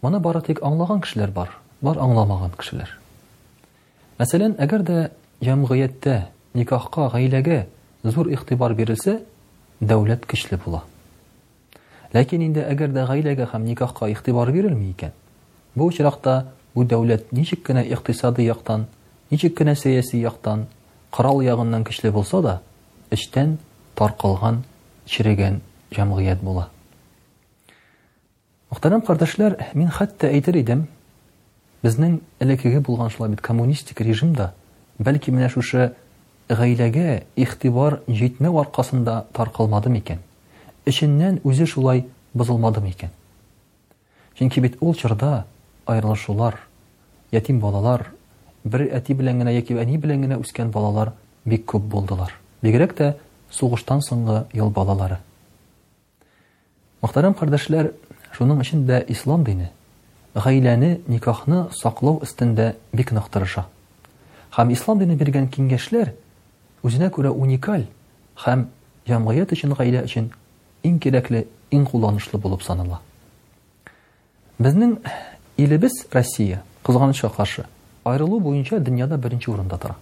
Моны бары тик аңлаган кешеләр бар, бар аңламаган кешеләр. Мәсәлән, әгәр дә җәмгыятьтә никахка, гаиләгә зур игътибар бирелсә, дәүләт көчле була. Ләкин инде әгәр дә гаиләгә һәм никахка игътибар бирелми икән, бу очракта бу дәүләт ничек кенә икътисади яктан, ничек кенә сәяси яктан, корал ягыннан көчле булса да, эчтән таркалган, черегән җәмгыять була. Мөхтәрәм кардәшләр, мин хәтта әйтер идем, безнең элекеге булган шулай бит коммунистик режим да, бәлки менә шушы гаиләгә игътибар җитмәү аркасында таркалмадымы икән, эченнән үзе шулай бозылмадымы икән? Чөнки бит ул чорда аерылышулар, ятим балалар, бер әти белән генә яки әни белән генә үскән балалар бик күп булдылар. Бигрәк тә сугыштан соңгы ел балалары. Мөхтәрәм кардәшләр, шуның өчен дә ислам дине гаиләне, никахны саклау өстендә бик нык тырыша. Һәм ислам дине биргән киңәшләр үзенә күрә уникаль һәм җәмгыять өчен, гаилә өчен иң кирәкле, иң кулланышлы булып санала. Безнең илебез Россия, кызганычка каршы, аерылу буенча дөньяда беренче урында тора.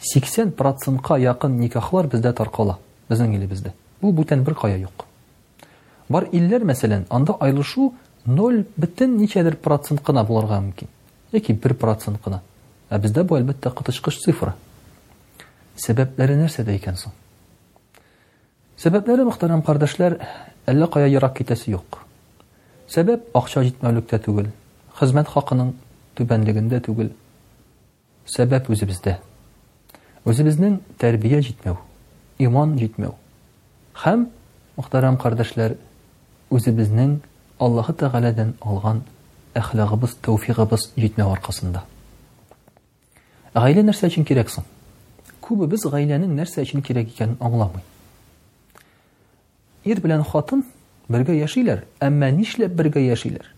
80 процентка якын никахлар бездә таркала, безнең илебездә. Бу бүтән беркая юк. Бар илләр, мәсәлән, анда аерылышу 0 бөтен ничәдер процент кына булырга мөмкин, яки 1 процент кына. Ә бездә бу, әлбәттә, коточкыч цифра. Сәбәпләре нәрсәдә икән соң? Сәбәпләре, мөхтәрәм кардәшләр, әллә кая ерак китәсе юк. Сәбәп, акча җитмәүлектә түгел, хезмәт хакының түбәнлегендә түгел. Сәбәп үзебездә. Үзебезнең тәрбия җитмәү, иман җитмәү. Һәм, мөхтәрәм кардәшләр, үзебезнең Аллаһы Тәгаләдән алган әхлагыбыз, тәүфигыбыз җитмәү аркасында. Гаилә нәрсә өчен кирәк соң? Күбебез гаиләнең нәрсә өчен кирәк икәнен аңламый. Ир белән хатын бергә яшиләр, әмма нишләп бергә яшиләр?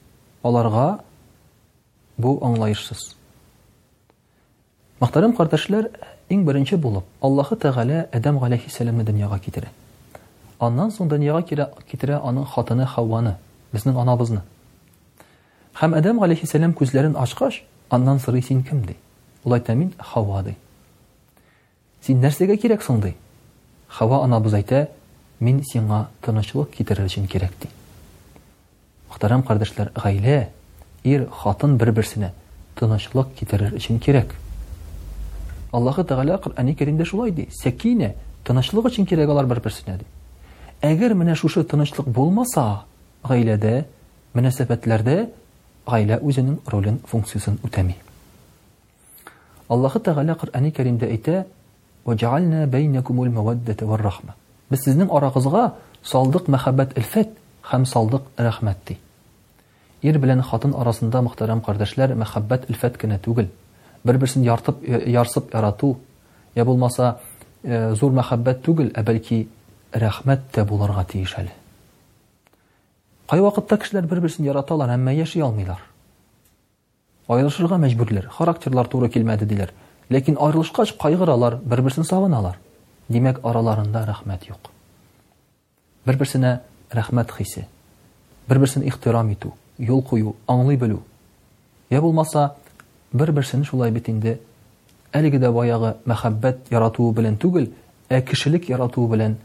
Аларга бу аңлаешсыз. Мөхтәрәм кардәшләр, иң беренче булып Аллаһы Тәгалә Адәм галәйһиссәламне дөньяга китерә. Аннан соң дөньяга китерә аның хатыны Хавваны, безнең анабызны. Һәм Адәм галәйһиссәлам күзләрен ачкач, аннан сорый, Син кем? ди. Ул әйтә, Мин Хава, ди. Син нәрсәгә кирәк соң? ди. Хава анабыз әйтә, Мин сиңа тынычлык китерер өчен кирәк, ди. Мөхтәрәм кардәшләр, гаилә, ир, хатын бер-берсенә тынычлык китерер өчен кирәк. Аллаһы Тәгалә Коръәни Кәримдә шулай ди, Сәкинә, тынычлык өчен кирәк алар бер-берсенә, ди. Әгәр менә шушы тынычлык булмаса, гаиләдә Мөнәсәбәтләрдә гаилә үзенең ролен, функциясен үтәми. Аллаһы Тәгалә Коръәни Кәримдә әйтә, Вәҗәгальнә бәйнәкумул мәвәддәтә вәр-рахма. Без сезнең арагызга салдык мәхәббәт-элфәт һәм салдык рәхмәт, ди. Ир белән хатын арасында, мөхтәрәм кардәшләр, мәхәббәт-элфәт кенә түгел, бер-берсен яртып, ярсып ярату, йә булмаса, зур мәхәббәт түгел, ә бәлки рәхмәт тә булырга тиеш әле. Кайвакытта кешеләр бер-берсен яраталар, әмма яши алмыйлар. Аерылышырга мәҗбүрләр, характерлар туры килмәде, диләр. Ләкин аерылышкач кайгыралар, бер-берсен сагыналар. Димәк, араларында рәхмәт юк. Бер-берсенә рәхмәт хисе, бер-берсен ихтирам итү, юл кую, аңлый белү. Я булмаса, бер-берсен шулай бит инде әлеге дә баягы мәхәббәт яратуы белән түгел, ә кешелек яратуы белән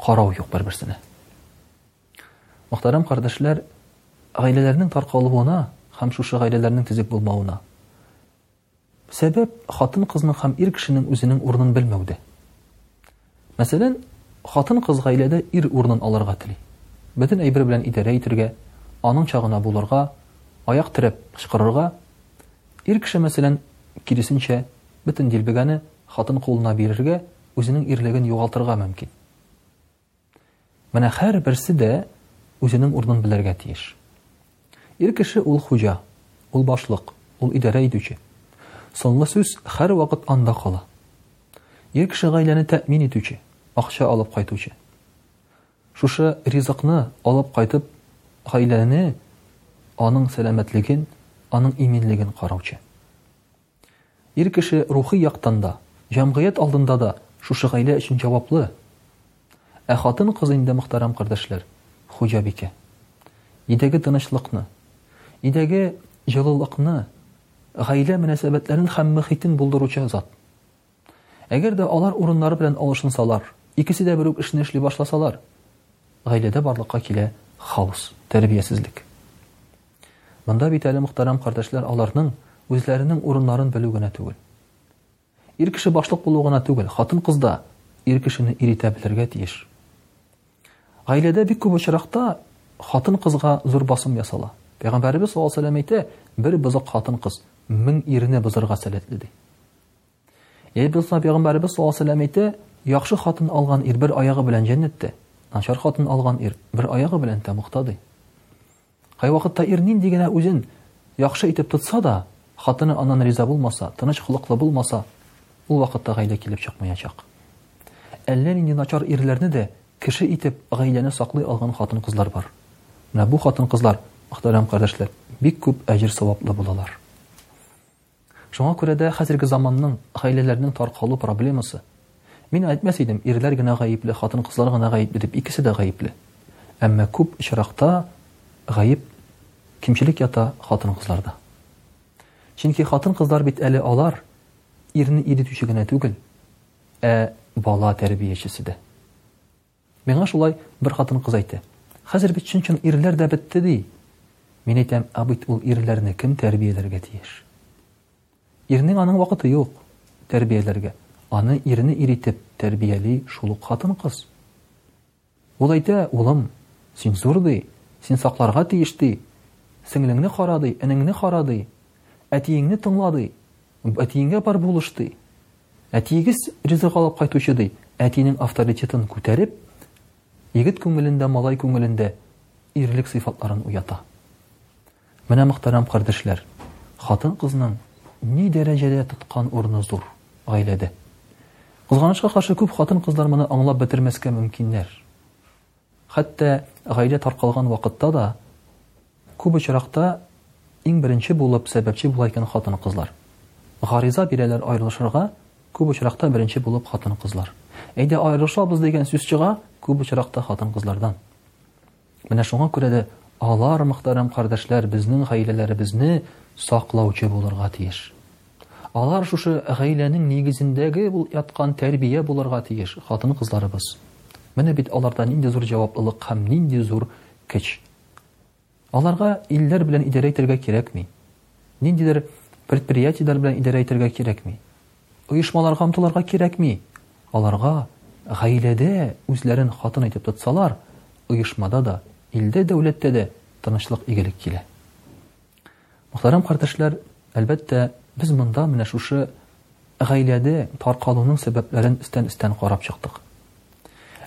карау юк бер-берсенә. Мөхтәрәм кардәшләр, гаиләләрнең таркалуына һәм шушы гаиләләрнең төзек булмавына сәбәп хатын-кызның һәм ир кешенең үзенең урынын белмәүдә. Мәсәлән, хатын-кыз гаиләдә ир урынын алырга тели. Бөтен әйбер белән идарә итергә, аның чагына булырга, аяк терәп кычкырырга. Ир кеше, мәсәлән, киресенчә, бөтен дилбегәне хатын кулына бирергә, үзенең ирлеген югалтырга мөмкин. Менә һәрберсе дә үзенең урынын белергә тиеш. Ир кеше ул хуҗа, ул башлык, ул идарә итүче. Соңгы сүз һәрвакыт анда кала. Ир кеше гаиләне тәэмин итүче, акча алып кайтучы. Шушы ризыкны алып кайтып, гаиләне, аның сәламәтлеген, аның иминлеген караучы. Ир кеше рухи яктан да, җәмгыять алдында да шушы гаилә өчен җаваплы. Ә хатын-кыз инде, мөхтәрәм кардәшләр, хуҗабикә. Өйдәге тынычлыкны, өйдәге җылылыкны, гаилә мөнәсәбәтләрен һәм мөхитен булдыручы зат. Әгәр дә алар урыннары белән алышынсалар, икесе дә бер үк эшне эшли башласалар, гаиләдә барлыкка килә хаос, тәрбиясезлек. Монда бит әле мөхтәрәм кардәшләр аларның үзләренең урыннарын белү генә түгел. Ир кеше башлык булу гына түгел, хатын-кыз да ир кешене иретә белергә тиеш. Гаиләдә бик күп очракта хатын-кызга зур басым ясала. Пәйгамбәребез саллаллаһу алейһи ва сәлләм әйтә, бер бозык хатын-кыз мең ирне бозырга сәләтле ди. Әйбулла пәйгамбәребез саллаллаһу алейһи ва әйтә, яхшы хатын алган ир бер аягы белән җәннәттә, начар хатын алган ир бер аягы белән тәмугта ди. Кай вакытта ир нинди генә үзен яхшы итеп тотса да, хатыны аннан риза булмаса, тыныч холыклы булмаса, ул вакытта гаилә килеп чыкмаячак. Әллә нинди начар ирләрне дә кеше итеп гаиләне саклый алган хатын-кызлар бар. Менә бу хатын-кызлар, мөхтәрәм кардәшләр, бик күп әҗер саваплы булалар. Шуңа күрә дә хәзерге заманның гаиләләрнең таркалу проблемасы. Мин әйтмәс идем, ирләр генә гаепле, хатын-кызлар гына гаепле дип, икесе дә гаепле. Әмма күп очракта гаеп, кимчелек ята хатын-кызларда. Чөнки хатын-кызлар бит әле алар ирне иретүче генә түгел, ә бала тәрбиячесе дә. Миңа шулай бер хатын-кыз әйтә. Хәзер бит чын-чын ирләр дә бетте, ди. Мин әйтәм, ә бит ул ирләрне кем тәрбияләргә тиеш? Ирнең аның вакыты юк тәрбияләргә. Аны ирне ир итеп тәрбияли шул ук хатын-кыз. Ул әйтә, улым, син зур, ди, син сакларга тиеш, ди. Сеңлеңне кара, ди, энеңне кара, ди. Әтиеңне тыңла, ди. Әтиеңә бар булыш, ди. Әтиегез ризык алып кайтучы, ди. Әтинең авторитетын күтәреп, егет күңелендә, малай күңелендә ирлек сыйфатларын уята. Менә, мөхтәрәм кардәшләр, хатын-кызның ни дәрәҗәдә тоткан урыны зур гаиләдә. Кызганычка каршы, күп хатын-кызлар моны аңлап бетермәскә мөмкиннәр. Хәтта гаилә таркалган вакытта да күп очракта иң беренче булып сәбәпче була икән хатын-кызлар. Гариза бирәләр аерылышырга, күп очракта беренче булып хатын-кызлар. Әйдә аерылышабыз дигән сүз чыга, күп очракта хатын-кызлардан. Менә шуңа күрә дә алар, мөхтәрәм кардәшләр, безнең гаиләләребезне саклаучы булырга тиеш. Алар шушы гаиләнең нигезендәге бул яткан тәрбия булырга тиеш, хатын-кызларыбыз. Менә бит аларда нинди зур җаваплылык һәм нинди зур көч. Аларга илләр белән идарә итәргә кирәкми. Ниндидер предприятиеләр белән идарә итәргә кирәкми. Оешмаларга омтылырга кирәкми. Аларга гаиләдә үзләрен хатын итеп тотсалар, оешмада да, илдә, дәүләттә дә тынычлык, игелек килә. Мөхтәрәм кардәшләр, әлбәттә, без монда менә шушы гаиләдә таркалуның сәбәпләрен өстән-өстән карап чыктык.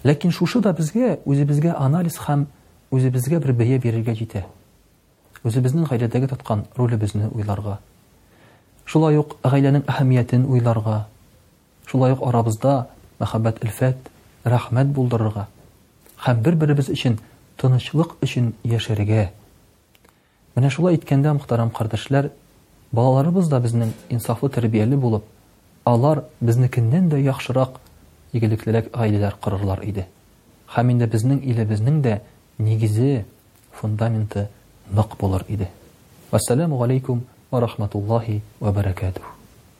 Ләкин шушы да безгә, үзебезгә анализ һәм үзебезгә бер бәя бирергә җитә. Үзебезнең гаиләдәге тоткан ролебезне уйларга. Шулай ук гаиләнең әһәмиятен уйларга. Шулай ук арабызда мәхәббәт, элфәт, рәхмәт булдырырга һәм бер-беребез өчен тынычлык өчен яшәргә. Менә шулай иткәндә, мөхтәрәм кардәшләр, балаларыбыз да безнең инсафлы тәрбияле булып, алар безнекеннән дә яхшырак, игелеклерәк гаиләләр корырлар иде. Һәм инде безнең илебезнең дә нигезе, фундаменты нык булыр иде. Вәссәламү галәйкүм вә рахматуллаһи вә бәрәкәтүһ.